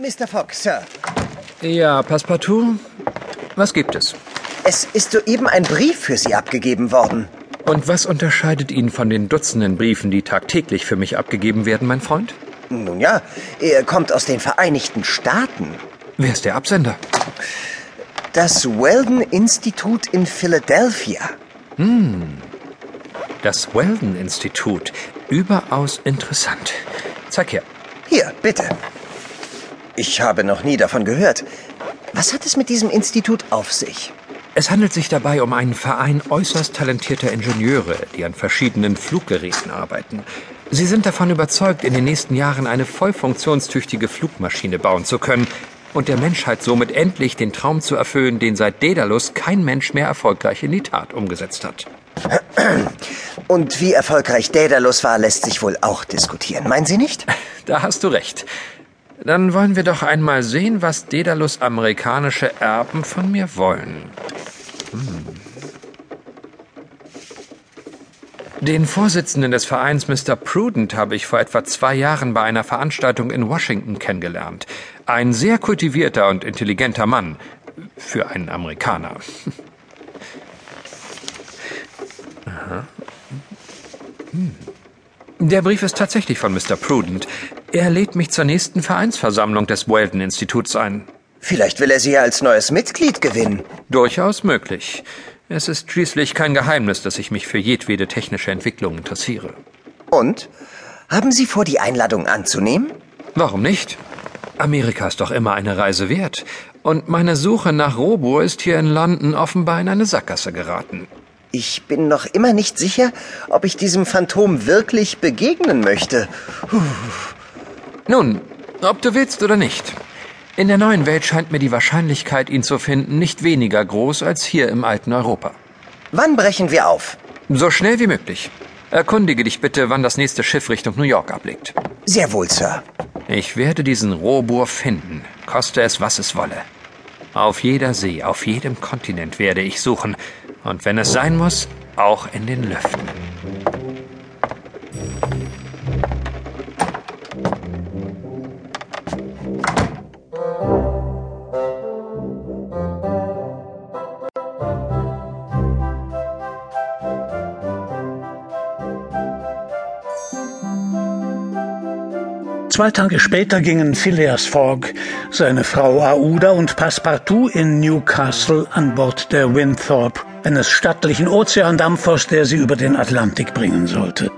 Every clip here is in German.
Mr. Fox, Sir. Ja, Passepartout, was gibt es? Es ist soeben ein Brief für Sie abgegeben worden. Und was unterscheidet ihn von den Dutzenden Briefen, die tagtäglich für mich abgegeben werden, mein Freund? Nun ja, er kommt aus den Vereinigten Staaten. Wer ist der Absender? Das Weldon-Institut in Philadelphia. Das Weldon-Institut. Überaus interessant. Zeig her. Hier, bitte. Ich habe noch nie davon gehört. Was hat es mit diesem Institut auf sich? Es handelt sich dabei um einen Verein äußerst talentierter Ingenieure, die an verschiedenen Fluggeräten arbeiten. Sie sind davon überzeugt, in den nächsten Jahren eine voll funktionstüchtige Flugmaschine bauen zu können und der Menschheit somit endlich den Traum zu erfüllen, den seit Daedalus kein Mensch mehr erfolgreich in die Tat umgesetzt hat. Und wie erfolgreich Daedalus war, lässt sich wohl auch diskutieren. Meinen Sie nicht? Da hast du recht. Dann wollen wir doch einmal sehen, was Daedalus amerikanische Erben von mir wollen. Hm. Den Vorsitzenden des Vereins Mr. Prudent habe ich vor etwa zwei Jahren bei einer Veranstaltung in Washington kennengelernt. Ein sehr kultivierter und intelligenter Mann. Für einen Amerikaner. Hm. Der Brief ist tatsächlich von Mr. Prudent. Er lädt mich zur nächsten Vereinsversammlung des Weldon-Instituts ein. Vielleicht will er Sie ja als neues Mitglied gewinnen. Durchaus möglich. Es ist schließlich kein Geheimnis, dass ich mich für jedwede technische Entwicklung interessiere. Und? Haben Sie vor, die Einladung anzunehmen? Warum nicht? Amerika ist doch immer eine Reise wert. Und meine Suche nach Robur ist hier in London offenbar in eine Sackgasse geraten. Ich bin noch immer nicht sicher, ob ich diesem Phantom wirklich begegnen möchte. Puh. Nun, ob du willst oder nicht. In der neuen Welt scheint mir die Wahrscheinlichkeit, ihn zu finden, nicht weniger groß als hier im alten Europa. Wann brechen wir auf? So schnell wie möglich. Erkundige dich bitte, wann das nächste Schiff Richtung New York ablegt. Sehr wohl, Sir. Ich werde diesen Robur finden, koste es, was es wolle. Auf jeder See, auf jedem Kontinent werde ich suchen. Und wenn es sein muss, auch in den Lüften. Zwei Tage später gingen Phileas Fogg, seine Frau Aouda und Passepartout in Newcastle an Bord der Winthrop, eines stattlichen Ozeandampfers, der sie über den Atlantik bringen sollte.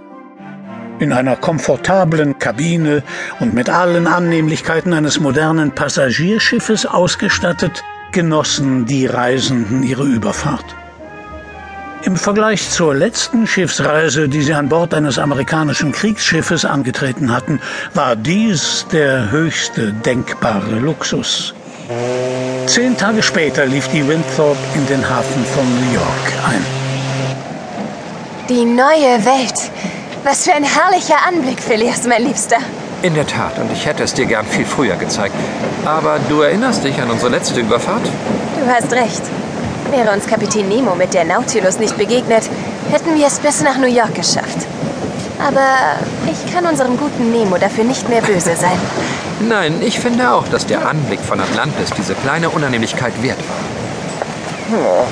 In einer komfortablen Kabine und mit allen Annehmlichkeiten eines modernen Passagierschiffes ausgestattet, genossen die Reisenden ihre Überfahrt. Im Vergleich zur letzten Schiffsreise, die sie an Bord eines amerikanischen Kriegsschiffes angetreten hatten, war dies der höchste denkbare Luxus. Zehn Tage später lief die Winthrop in den Hafen von New York ein. Die neue Welt. Was für ein herrlicher Anblick, Phileas, mein Liebster. In der Tat, und ich hätte es dir gern viel früher gezeigt. Aber du erinnerst dich an unsere letzte Überfahrt? Du hast recht. Wäre uns Kapitän Nemo mit der Nautilus nicht begegnet, hätten wir es bis nach New York geschafft. Aber ich kann unserem guten Nemo dafür nicht mehr böse sein. Nein, ich finde auch, dass der Anblick von Atlantis diese kleine Unannehmlichkeit wert war. Oh.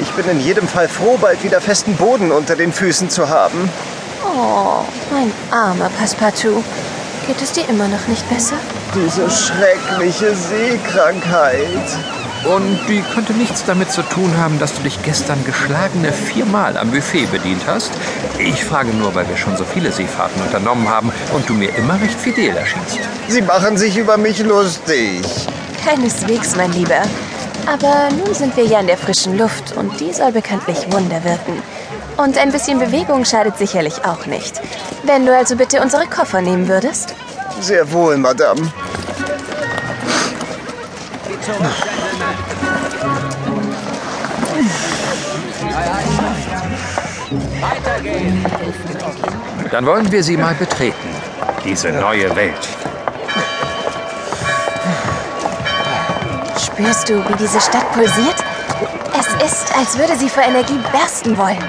Ich bin in jedem Fall froh, bald wieder festen Boden unter den Füßen zu haben. Oh, mein armer Passepartout. Geht es dir immer noch nicht besser? Diese schreckliche Seekrankheit. Und die könnte nichts damit zu tun haben, dass du dich gestern geschlagene viermal am Buffet bedient hast. Ich frage nur, weil wir schon so viele Seefahrten unternommen haben und du mir immer recht fidel erschienst. Sie machen sich über mich lustig. Keineswegs, mein Lieber. Aber nun sind wir ja in der frischen Luft und die soll bekanntlich Wunder wirken. Und ein bisschen Bewegung schadet sicherlich auch nicht. Wenn du also bitte unsere Koffer nehmen würdest. Sehr wohl, Madame. Dann wollen wir sie mal betreten. Diese neue Welt. Spürst du, wie diese Stadt pulsiert? Es ist, als würde sie vor Energie bersten wollen.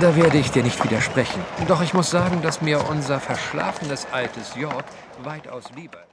Da werde ich dir nicht widersprechen. Doch ich muss sagen, dass mir unser verschlafenes altes York weitaus lieber ist.